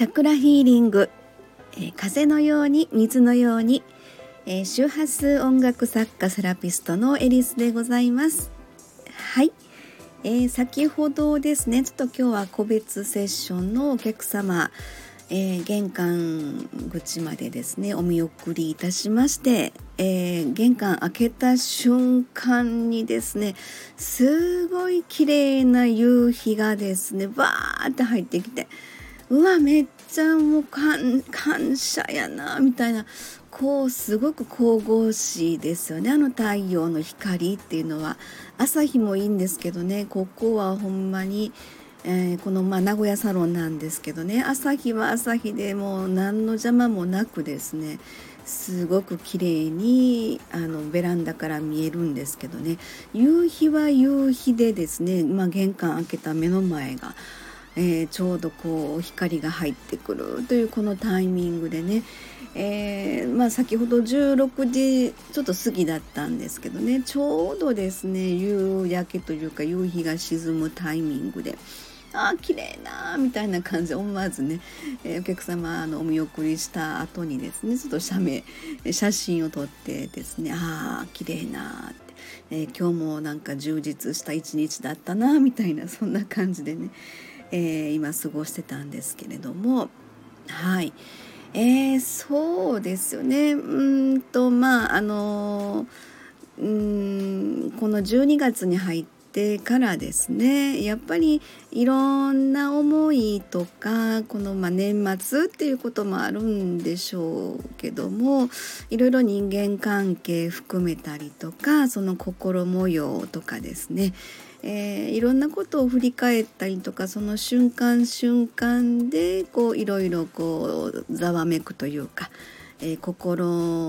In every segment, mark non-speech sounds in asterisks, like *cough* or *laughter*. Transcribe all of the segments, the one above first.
チャクラヒーリング、えー、風のように水のように、えー、周波数音楽作家セラピストのエリスでございます。はい、えー、先ほどですねちょっと今日は個別セッションのお客様え、玄関口までですねお見送りいたしまして、え、玄関開けた瞬間にですねすごい綺麗な夕日がですねバーって入ってきてうわめっちゃもう感謝やなみたいなこうすごく神々しいですよね。あの太陽の光っていうのは朝日もいいんですけどね。ここはほんまにえー、この、まあ、名古屋サロンなんですけどね。朝日は朝日でもう何の邪魔もなくですね。すごく綺麗にあのベランダから見えるんですけどね。夕日は夕日でですね、まあ、玄関開けた目の前が、えー、ちょうどこう光が入ってくるというこのタイミングでね、えー、まあ、先ほど16時ちょっと過ぎだったんですけどね。ちょうどですね夕焼けというか夕日が沈むタイミングで。あ綺麗なみたいな感じで思わずね、えー、お客様のお見送りした後にですねちょっと写メ写真を撮ってですねああ綺麗なって、えー、今日もなんか充実した一日だったなみたいなそんな感じでね、えー、今過ごしてたんですけれども。はい。えー、そうですよね。うんとまああのうんこの12月に入っててからですねやっぱりいろんな思いとかこのま年末っていうこともあるんでしょうけどもいろいろ人間関係含めたりとかその心模様とかですねえー、いろんなことを振り返ったりとかその瞬間瞬間でこういろいろこうざわめくというか、えー、心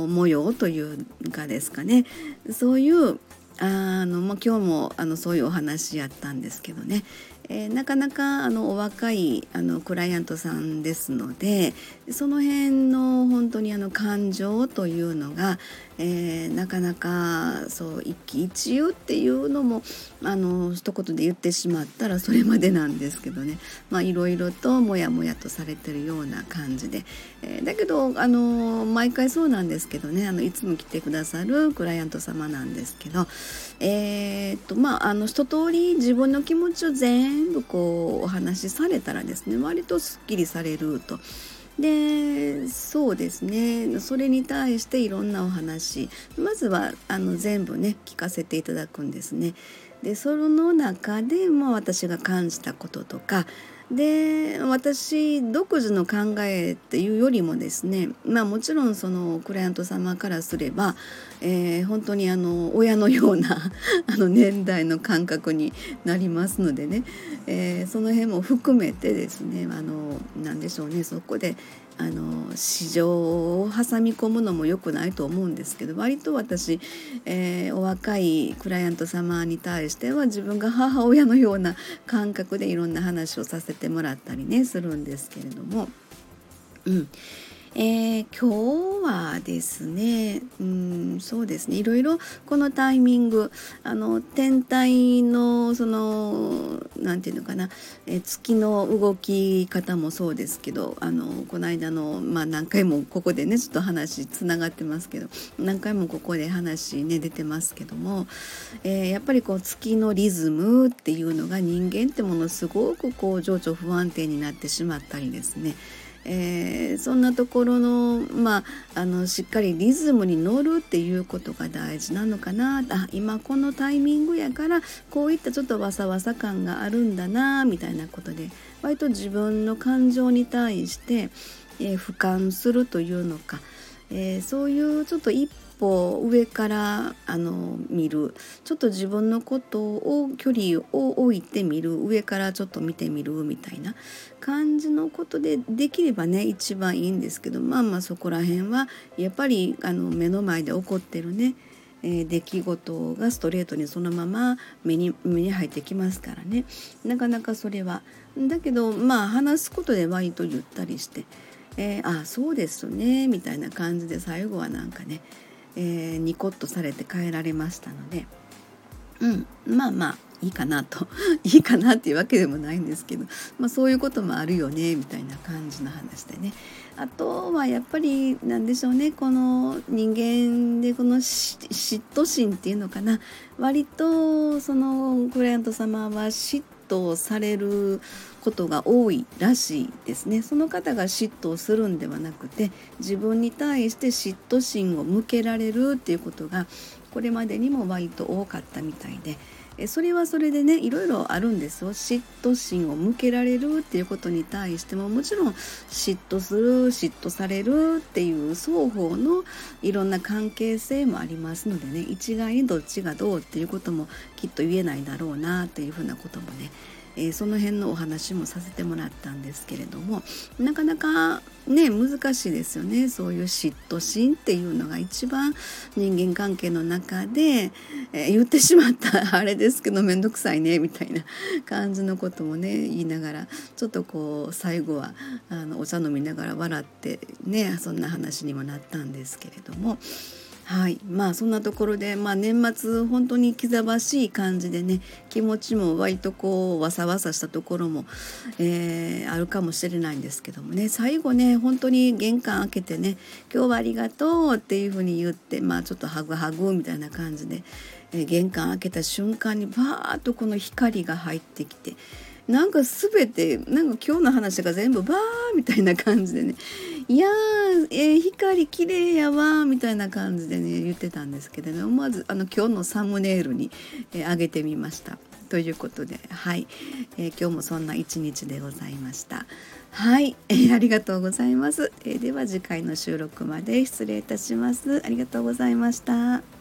模様というかですかねそういうあの、まあ、今日もあのそういうお話やったんですけどね、えー、なかなかあのお若いあのクライアントさんですのでその辺の本当にあの感情というのが、えー、なかなかそう一喜一憂っていうのもあの一言で言ってしまったらそれまでなんですけどね。いろいろとモヤモヤとされてるような感じで、えー、だけどあの毎回そうなんですけどね。あのいつも来てくださるクライアント様なんですけど、えー、っとまああの一通り自分の気持ちを全全部こうお話しされたらですね割とすっきりされると。でそうですねそれに対していろんなお話まずはあの全部ね聞かせていただくんですね。でその中でも私が感じたこととかで私独自の考えっていうよりもですねまあもちろんそのクライアント様からすれば、えー、本当にあの親のような *laughs* あの年代の感覚になりますのでね、えー、その辺も含めてですねあの何でしょうねそこであの市場を挟み込むのも良くないと思うんですけど割と私、えー、お若いクライアント様に対しては自分が母親のような感覚でいろんな話をさせてもらったりねするんですけれども。うんえー、今日はですねうんそうですね。いろいろこのタイミングあの天体のその何て言うのかな、え、月の動き方もそうですけどあのこの間の、まあ、何回もここでねちょっと話つながってますけど何回もここで話ね出てますけども、えー、やっぱりこう月のリズムっていうのが人間ってものすごくこう情緒不安定になってしまったりですねえー、そんなところの,、まあ、あのしっかりリズムに乗るっていうことが大事なのかな。あ今このタイミングやからこういったちょっとわさわさ感があるんだなみたいなことで割と自分の感情に対して、えー、俯瞰するというのか、えー、そういうちょっと一歩上からあの見る。ちょっと自分のことを距離を置いてみる。上からちょっと見てみるみたいな感じのことでできればね一番いいんですけどまあまあそこら辺はやっぱりあの目の前で起こってるねえ、出来事がストレートにそのまま目に目に入ってきますからね。なかなかそれは。だけどまあ話すことで割とゆったりして、えー、あそうですねみたいな感じで最後はなんかねえー、ニコッとされて帰られましたので、うん、まあまあいいかなと *laughs* いいかなっていうわけでもないんですけど、まあ、そういうこともあるよねみたいな感じの話でね。あとはやっぱりなんでしょうねこの人間でこの嫉妬心っていうのかな。割とそのクライアント様は嫉妬されることが多いらしいですねその方が嫉妬をするんではなくて自分に対して嫉妬心を向けられるっていうことがこれまでにも割と多かったみたいで。それはそれでねいろいろあるんですよ。嫉妬心を向けられるっていうことに対してももちろん嫉妬する嫉妬されるっていう双方のいろんな関係性もありますのでね。一概にどっちがどうっていうこともきっと言えないだろうなっていうふうなこともねえー、その辺のお話もさせてもらったんですけれどもなかなかね難しいですよねそういう嫉妬心っていうのが一番人間関係の中で、えー、言ってしまったあれですけど面倒くさいねみたいな感じのこともね言いながらちょっとこう最後はあのお茶飲みながら笑ってねそんな話にもなったんですけれども。はいまあそんなところで、まあ、年末本当に気ざわしい感じでね気持ちも割とこうわさわさしたところも、えー、あるかもしれないんですけどもね最後ね本当に玄関開けてね「今日はありがとう」っていうふうに言ってまあちょっとハグハグみたいな感じで、えー、玄関開けた瞬間にバーッとこの光が入ってきて。なんか全てなんか今日の話が全部バーみたいな感じでねいやー、えー、光綺麗やわみたいな感じでね言ってたんですけどね思わずあの今日のサムネイルに、えー、上げてみました。ということではい、えー、今日もそんな一日でございました。はい、えー、ありがとうございます、えー、では次回の収録まで失礼いたします。ありがとうございました。